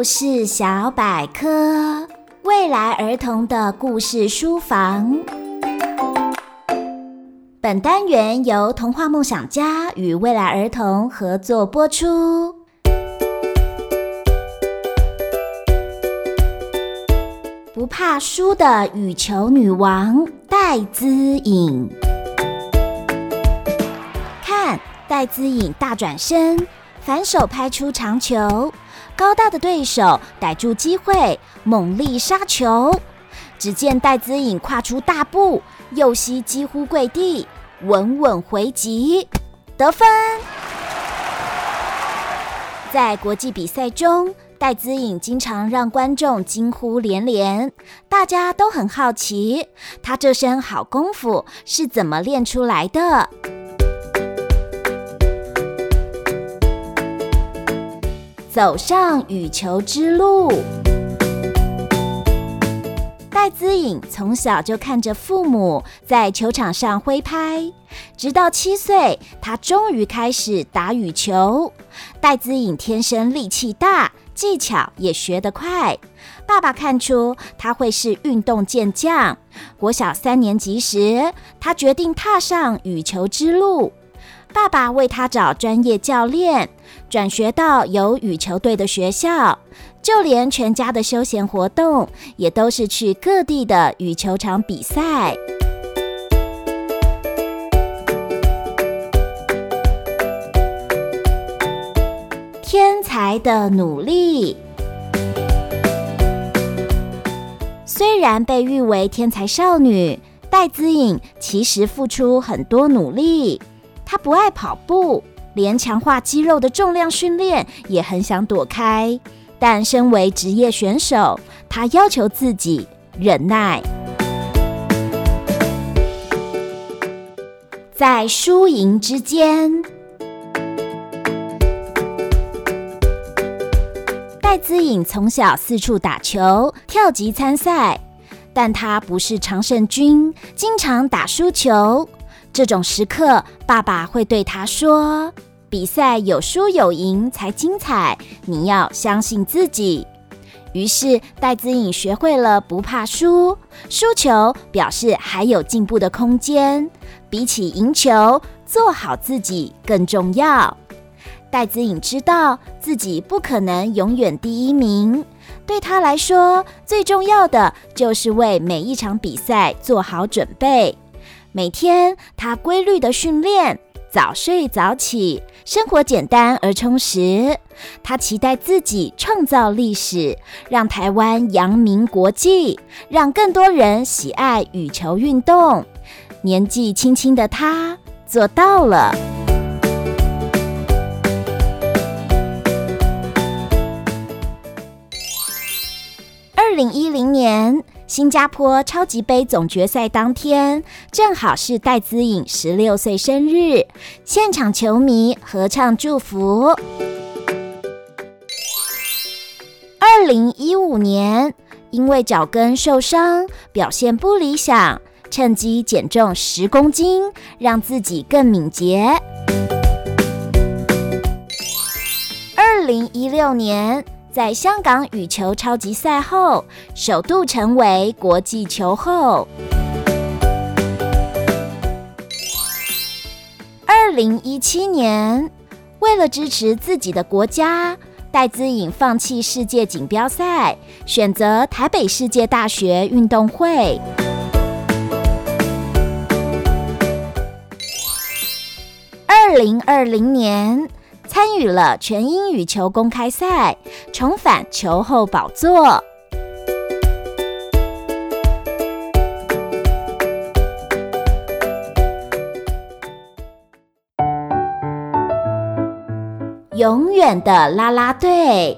故事小百科：未来儿童的故事书房。本单元由童话梦想家与未来儿童合作播出。不怕输的羽球女王戴资颖，看戴资颖大转身，反手拍出长球。高大的对手逮住机会，猛力杀球。只见戴姿颖跨出大步，右膝几乎跪地，稳稳回击，得分。在国际比赛中，戴姿颖经常让观众惊呼连连，大家都很好奇，她这身好功夫是怎么练出来的。走上羽球之路。戴姿颖从小就看着父母在球场上挥拍，直到七岁，她终于开始打羽球。戴姿颖天生力气大，技巧也学得快。爸爸看出她会是运动健将。国小三年级时，她决定踏上羽球之路。爸爸为她找专业教练。转学到有羽球队的学校，就连全家的休闲活动也都是去各地的羽球场比赛。天才的努力，虽然被誉为天才少女，戴资颖其实付出很多努力。她不爱跑步。连强化肌肉的重量训练也很想躲开，但身为职业选手，他要求自己忍耐。在输赢之间，戴资颖从小四处打球、跳级参赛，但他不是常胜军，经常打输球。这种时刻，爸爸会对他说：“比赛有输有赢才精彩，你要相信自己。”于是，戴子颖学会了不怕输，输球表示还有进步的空间，比起赢球，做好自己更重要。戴子颖知道自己不可能永远第一名，对他来说，最重要的就是为每一场比赛做好准备。每天，他规律的训练，早睡早起，生活简单而充实。他期待自己创造历史，让台湾扬名国际，让更多人喜爱羽球运动。年纪轻轻的他做到了。二零一零年。新加坡超级杯总决赛当天，正好是戴资颖十六岁生日，现场球迷合唱祝福。二零一五年，因为脚跟受伤，表现不理想，趁机减重十公斤，让自己更敏捷。二零一六年。在香港羽球超级赛后，首度成为国际球后。二零一七年，为了支持自己的国家，戴资颖放弃世界锦标赛，选择台北世界大学运动会。二零二零年。参与了全英羽球公开赛，重返球后宝座。永远的啦啦队，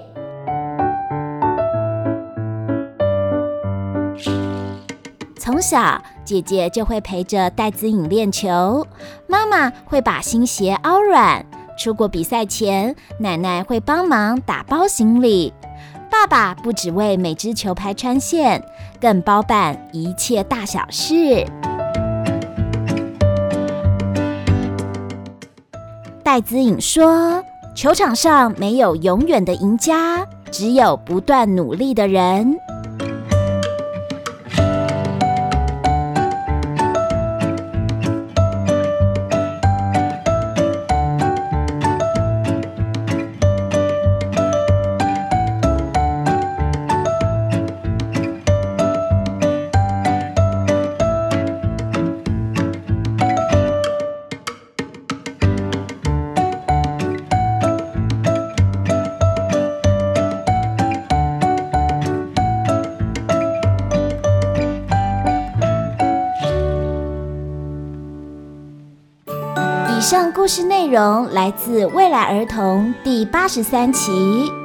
从小姐姐就会陪着戴资颖练球，妈妈会把新鞋凹软。出国比赛前，奶奶会帮忙打包行李，爸爸不只为每只球拍穿线，更包办一切大小事。戴资颖说：“球场上没有永远的赢家，只有不断努力的人。以上故事内容来自《未来儿童》第八十三期。